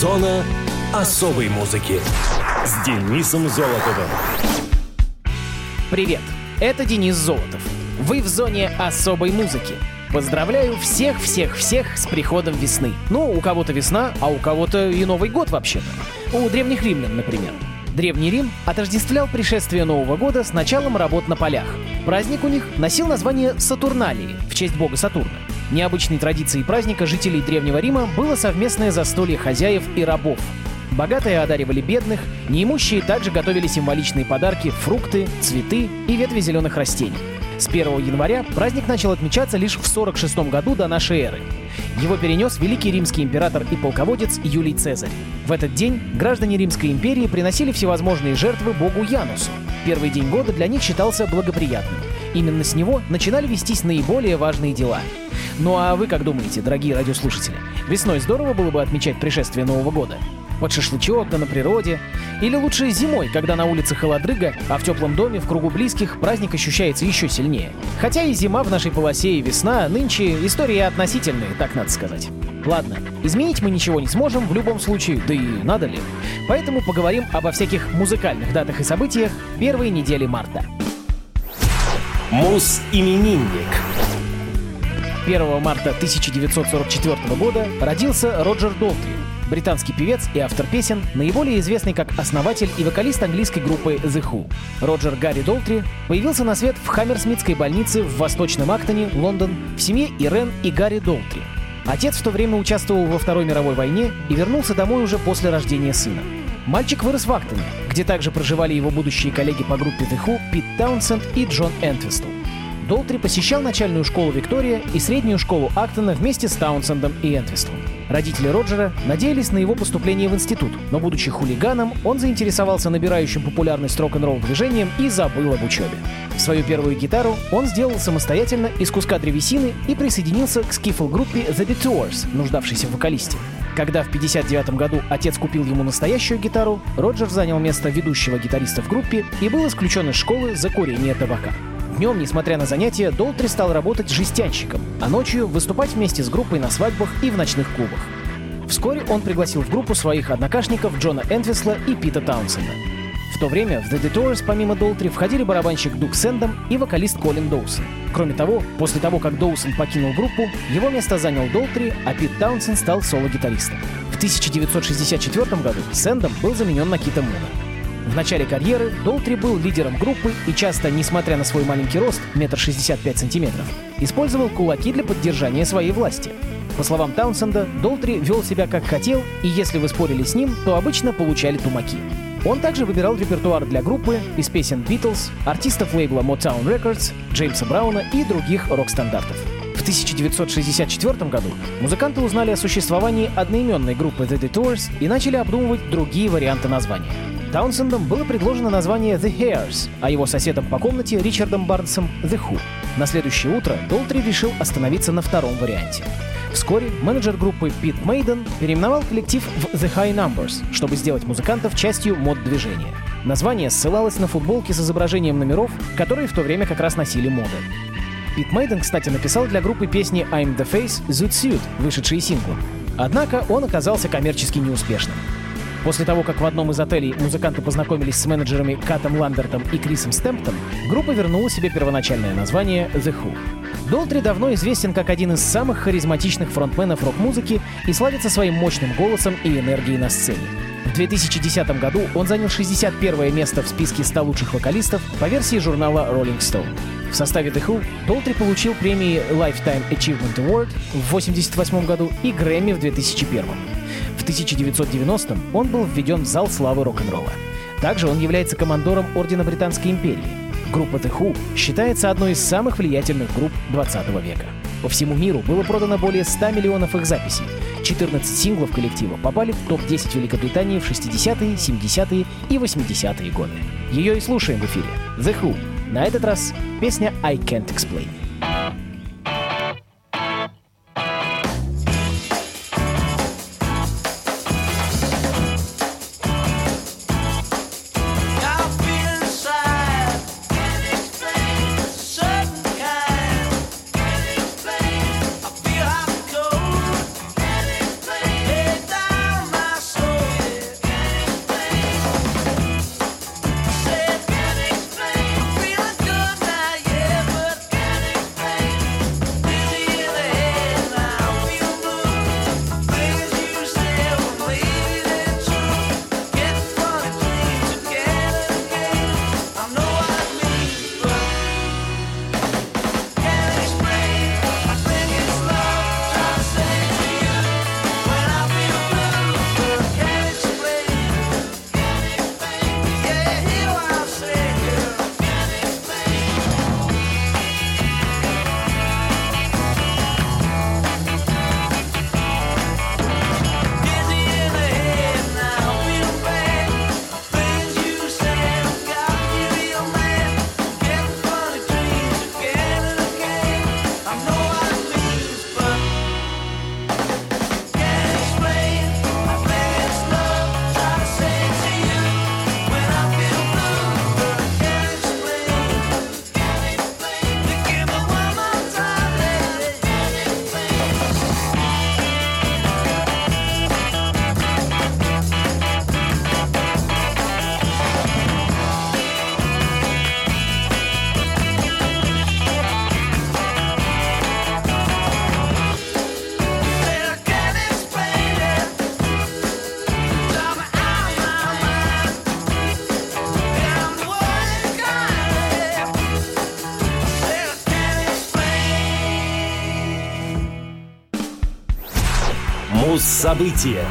Зона особой музыки с Денисом Золотовым. Привет, это Денис Золотов. Вы в зоне особой музыки. Поздравляю всех-всех-всех с приходом весны. Ну, у кого-то весна, а у кого-то и Новый год вообще-то. У древних римлян, например. Древний Рим отождествлял пришествие Нового года с началом работ на полях. Праздник у них носил название Сатурналии в честь бога Сатурна. Необычной традицией праздника жителей Древнего Рима было совместное застолье хозяев и рабов. Богатые одаривали бедных, неимущие также готовили символичные подарки, фрукты, цветы и ветви зеленых растений. С 1 января праздник начал отмечаться лишь в 46 году до нашей эры. Его перенес великий римский император и полководец Юлий Цезарь. В этот день граждане Римской империи приносили всевозможные жертвы богу Янусу. Первый день года для них считался благоприятным. Именно с него начинали вестись наиболее важные дела. Ну а вы как думаете, дорогие радиослушатели? Весной здорово было бы отмечать пришествие Нового года? Под шашлычок, да на природе. Или лучше зимой, когда на улице холодрыга, а в теплом доме, в кругу близких, праздник ощущается еще сильнее. Хотя и зима в нашей полосе, и весна, нынче истории относительные, так надо сказать. Ладно, изменить мы ничего не сможем в любом случае, да и надо ли. Поэтому поговорим обо всяких музыкальных датах и событиях первой недели марта. Мус-именинник. 1 марта 1944 года родился Роджер Долтри, британский певец и автор песен, наиболее известный как основатель и вокалист английской группы The Who. Роджер Гарри Долтри появился на свет в Хаммерсмитской больнице в Восточном Актоне, Лондон, в семье Ирен и Гарри Долтри. Отец в то время участвовал во Второй мировой войне и вернулся домой уже после рождения сына. Мальчик вырос в Актоне, где также проживали его будущие коллеги по группе The Who Пит Таунсенд и Джон Энтвистл. Долтри посещал начальную школу Виктория и среднюю школу Актона вместе с Таунсендом и Энтвистлом. Родители Роджера надеялись на его поступление в институт, но, будучи хулиганом, он заинтересовался набирающим популярность рок-н-ролл движением и забыл об учебе. Свою первую гитару он сделал самостоятельно из куска древесины и присоединился к скифл-группе The Detours, нуждавшейся в вокалисте. Когда в 1959 году отец купил ему настоящую гитару, Роджер занял место ведущего гитариста в группе и был исключен из школы за курение табака. Днем, несмотря на занятия, Долтри стал работать жестянщиком, а ночью выступать вместе с группой на свадьбах и в ночных клубах. Вскоре он пригласил в группу своих однокашников Джона Энтвисла и Пита Таунсенда. В то время в The Detours помимо Долтри входили барабанщик Дук Сэндом и вокалист Колин Доусон. Кроме того, после того, как Доусон покинул группу, его место занял Долтри, а Пит Таунсен стал соло-гитаристом. В 1964 году Сэндом был заменен на Кита Муна. В начале карьеры Долтри был лидером группы и часто, несмотря на свой маленький рост, метр шестьдесят пять сантиметров, использовал кулаки для поддержания своей власти. По словам Таунсенда, Долтри вел себя как хотел, и если вы спорили с ним, то обычно получали тумаки. Он также выбирал репертуар для группы из песен Beatles, артистов лейбла Motown Records, Джеймса Брауна и других рок-стандартов. В 1964 году музыканты узнали о существовании одноименной группы The Detours и начали обдумывать другие варианты названия. Таунсендом было предложено название The Hairs, а его соседом по комнате Ричардом Барнсом The Who. На следующее утро Долтри решил остановиться на втором варианте. Вскоре менеджер группы Пит Мейден переименовал коллектив в The High Numbers, чтобы сделать музыкантов частью мод-движения. Название ссылалось на футболки с изображением номеров, которые в то время как раз носили моды. Пит Мейден, кстати, написал для группы песни I'm the Face, Zoot Suit, вышедшие синглом. Однако он оказался коммерчески неуспешным. После того, как в одном из отелей музыканты познакомились с менеджерами Катом Ламбертом и Крисом Стэмптом, группа вернула себе первоначальное название The Who. Долтри давно известен как один из самых харизматичных фронтменов рок-музыки и славится своим мощным голосом и энергией на сцене. В 2010 году он занял 61 место в списке 100 лучших вокалистов по версии журнала Rolling Stone. В составе The Who Долтри получил премии Lifetime Achievement Award в 1988 году и Грэмми в 2001. В 1990-м он был введен в зал славы рок-н-ролла. Также он является командором Ордена Британской империи. Группа The Who считается одной из самых влиятельных групп 20 века. По всему миру было продано более 100 миллионов их записей. 14 синглов коллектива попали в топ-10 Великобритании в 60-е, 70-е и 80-е годы. Ее и слушаем в эфире. The Who. На этот раз песня «I Can't Explain». Муз-события.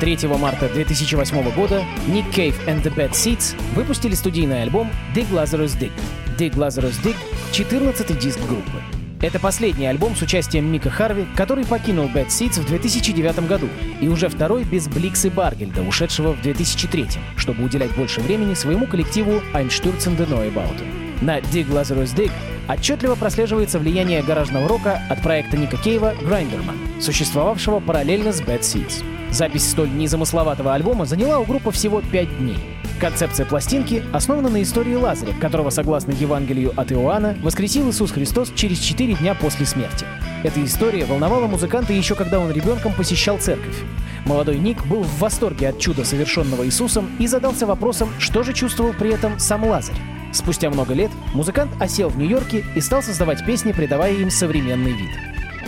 3 марта 2008 года Nick Cave and the Bad Seeds выпустили студийный альбом Dig Lazarus Dig. Dig Lazarus Dig — 14-й диск группы. Это последний альбом с участием Мика Харви, который покинул Bad Seeds в 2009 году, и уже второй без Бликс Баргельда, ушедшего в 2003, чтобы уделять больше времени своему коллективу Einstürzen de Neubauten. На Dig Lazarus Dig отчетливо прослеживается влияние гаражного рока от проекта Ника Кейва Grinderman, существовавшего параллельно с Bad Seeds. Запись столь незамысловатого альбома заняла у группы всего пять дней. Концепция пластинки основана на истории Лазаря, которого, согласно Евангелию от Иоанна, воскресил Иисус Христос через четыре дня после смерти. Эта история волновала музыканта еще когда он ребенком посещал церковь. Молодой Ник был в восторге от чуда, совершенного Иисусом, и задался вопросом, что же чувствовал при этом сам Лазарь. Спустя много лет музыкант осел в Нью-Йорке и стал создавать песни, придавая им современный вид.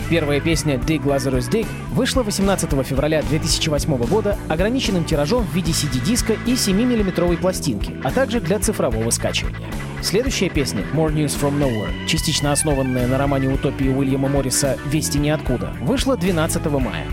Первая песня «Dig Lazarus Dig» вышла 18 февраля 2008 года ограниченным тиражом в виде CD-диска и 7-миллиметровой пластинки, а также для цифрового скачивания. Следующая песня «More News From Nowhere», частично основанная на романе утопии Уильяма Морриса «Вести ниоткуда», вышла 12 мая.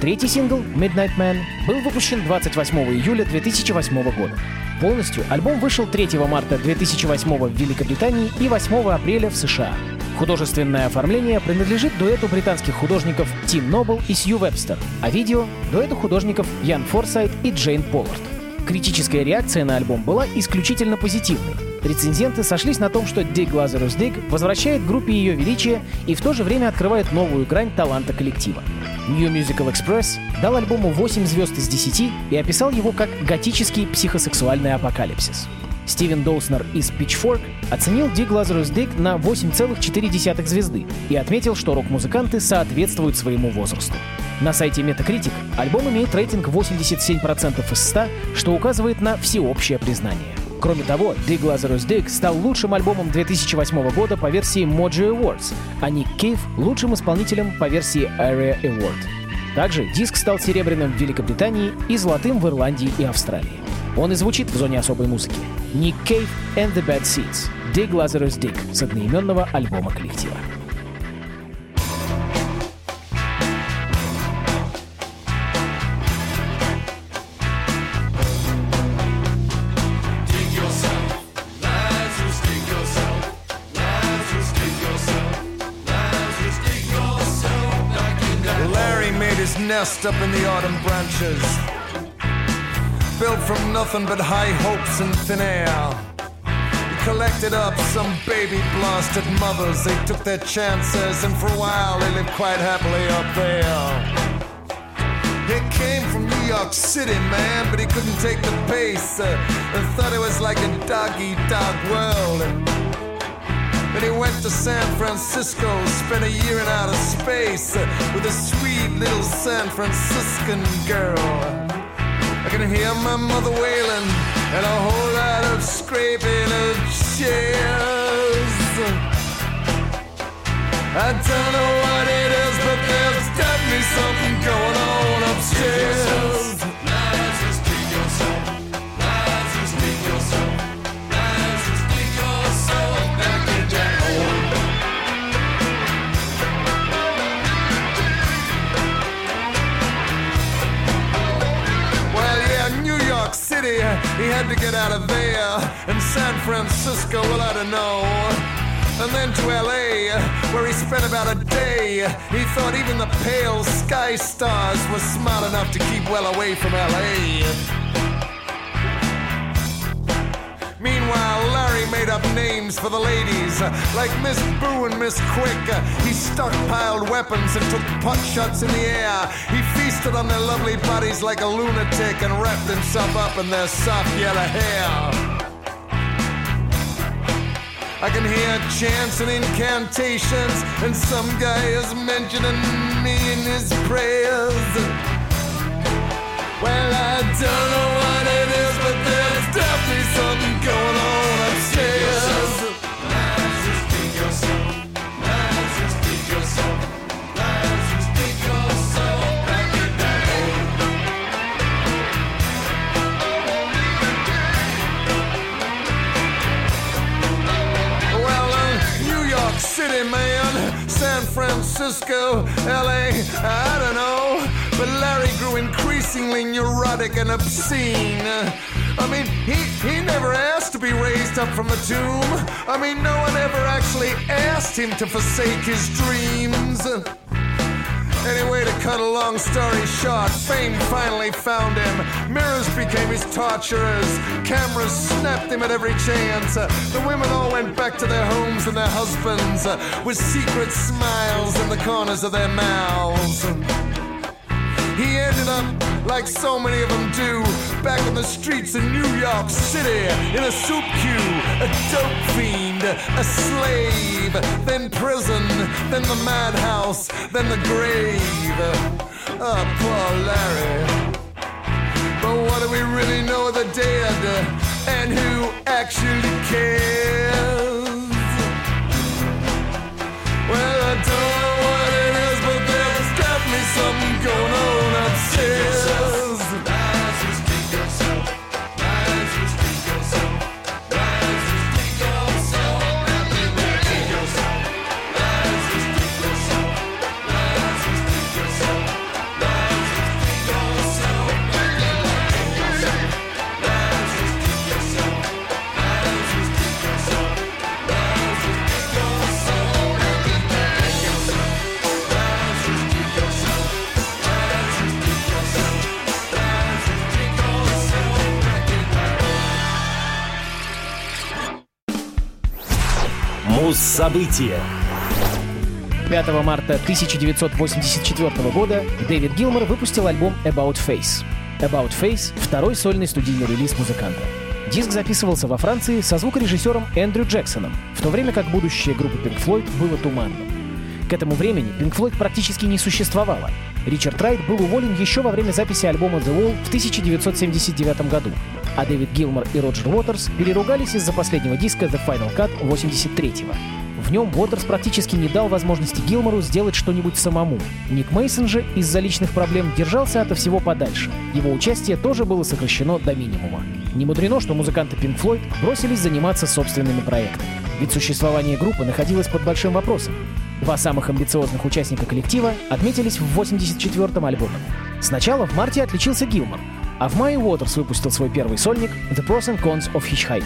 Третий сингл «Midnight Man» был выпущен 28 июля 2008 года. Полностью альбом вышел 3 марта 2008 в Великобритании и 8 апреля в США. Художественное оформление принадлежит дуэту британских художников Тим Нобл и Сью Вебстер, а видео — дуэту художников Ян Форсайт и Джейн Поллард. Критическая реакция на альбом была исключительно позитивной. Рецензенты сошлись на том, что Dig Lazarus Dig возвращает группе ее величие и в то же время открывает новую грань таланта коллектива. New Musical Express дал альбому 8 звезд из 10 и описал его как готический психосексуальный апокалипсис. Стивен Доуснер из Pitchfork оценил Dig Lazarus Dig на 8,4 звезды и отметил, что рок-музыканты соответствуют своему возрасту. На сайте Metacritic альбом имеет рейтинг 87% из 100, что указывает на всеобщее признание. Кроме того, Dig Lazarus Dig стал лучшим альбомом 2008 года по версии Mojo Awards, а Ник Кейв — лучшим исполнителем по версии Area Award. Также диск стал серебряным в Великобритании и золотым в Ирландии и Австралии. Он и звучит в зоне особой музыки. Nick Cave and the Bad Seeds. Dig Lazarus Dig с одноименного альбома коллектива. Nest up in the autumn branches. Built from nothing but high hopes and thin air. He collected up some baby blasted mothers. They took their chances, and for a while they lived quite happily up there. He came from New York City, man, but he couldn't take the pace uh, and thought it was like a dog eat dog world. Then he went to San Francisco, spent a year in outer space with a sweet little San Franciscan girl. I can hear my mother wailing and a whole lot of scraping of chairs. I don't know what it is, but there's definitely something going on upstairs. He had to get out of there. And San Francisco, well, I don't know. And then to LA, where he spent about a day. He thought even the pale sky stars were smart enough to keep well away from LA. Meanwhile, Larry made up names for the ladies, like Miss Boo and Miss Quick. He stockpiled weapons and took pot shots in the air. He feasted on their lovely bodies like a lunatic and wrapped himself up in their soft yellow hair. I can hear chants and incantations, and some guy is mentioning me in his prayers. Well, I don't know obscene. I mean, he, he never asked to be raised up from the tomb. I mean, no one ever actually asked him to forsake his dreams. Anyway, to cut a long story short, fame finally found him. Mirrors became his torturers. Cameras snapped him at every chance. the women all went back to their homes and their husbands with secret smiles in the corners of their mouths. He ended up, like so many of them do, back in the streets of New York City, in a soup queue, a dope fiend, a slave, then prison, then the madhouse, then the grave. Oh, poor Larry. But what do we really know of the dead? And who actually cares? Well, Муз-события. 5 марта 1984 года Дэвид Гилмор выпустил альбом About Face. About Face — второй сольный студийный релиз музыканта. Диск записывался во Франции со звукорежиссером Эндрю Джексоном, в то время как будущее группы Pink Floyd было туманным. К этому времени Pink Floyd практически не существовало. Ричард Райт был уволен еще во время записи альбома The Wall в 1979 году, а Дэвид Гилмор и Роджер Уотерс переругались из-за последнего диска The Final Cut 83-го. В нем Уотерс практически не дал возможности Гилмору сделать что-нибудь самому. Ник Мейсон же из-за личных проблем держался ото всего подальше. Его участие тоже было сокращено до минимума. Не мудрено, что музыканты Pink Floyd бросились заниматься собственными проектами. Ведь существование группы находилось под большим вопросом. Два самых амбициозных участника коллектива отметились в 84-м альбоме. Сначала в марте отличился Гилмор, а в мае Уотерс выпустил свой первый сольник «The Pros and Cons of Hitchhiking».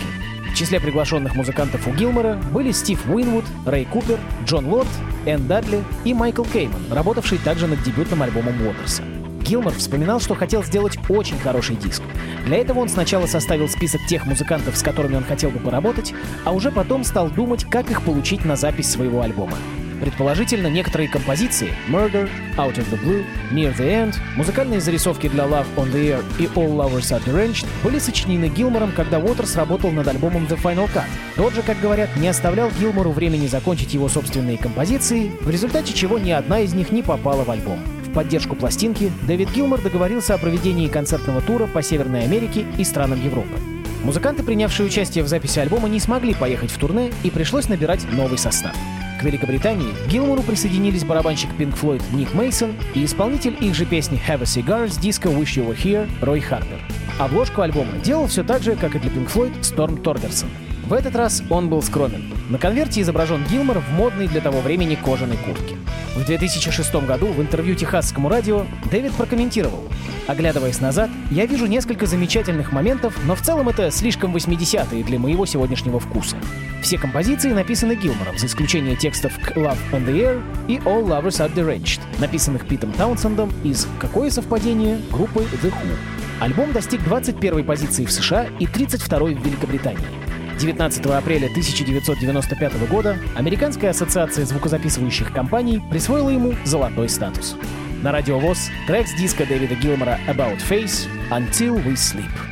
В числе приглашенных музыкантов у Гилмора были Стив Уинвуд, Рэй Купер, Джон Лорд, Энн Дадли и Майкл Кейман, работавший также над дебютным альбомом Уотерса. Гилмор вспоминал, что хотел сделать очень хороший диск. Для этого он сначала составил список тех музыкантов, с которыми он хотел бы поработать, а уже потом стал думать, как их получить на запись своего альбома. Предположительно, некоторые композиции Murder, Out of the Blue, Near the End, музыкальные зарисовки для Love on the Air и All Lovers Are Deranged были сочинены Гилмором, когда Уотерс работал над альбомом The Final Cut. Тот же, как говорят, не оставлял Гилмору времени закончить его собственные композиции, в результате чего ни одна из них не попала в альбом. В поддержку пластинки Дэвид Гилмор договорился о проведении концертного тура по Северной Америке и странам Европы. Музыканты, принявшие участие в записи альбома, не смогли поехать в турне и пришлось набирать новый состав. К Великобритании к Гилмору присоединились барабанщик Pink Floyd Ник Мейсон и исполнитель их же песни Have a Cigar с диска Wish You Were Here Рой Харпер. Обложку альбома делал все так же, как и для Pink Floyd, Сторм Торгерсон. В этот раз он был скромен. На конверте изображен Гилмор в модной для того времени кожаной куртке. В 2006 году в интервью Техасскому радио Дэвид прокомментировал Оглядываясь назад, я вижу несколько замечательных моментов, но в целом это слишком 80-е для моего сегодняшнего вкуса. Все композиции написаны Гилмором, за исключением текстов к Love on the Air и All Lovers Are Deranged, написанных Питом Таунсендом из «Какое совпадение» группы The Who. Альбом достиг 21-й позиции в США и 32-й в Великобритании. 19 апреля 1995 года Американская ассоциация звукозаписывающих компаний присвоила ему золотой статус. На радио ВОЗ трек с диска Дэвида Гилмора About Face Until We Sleep.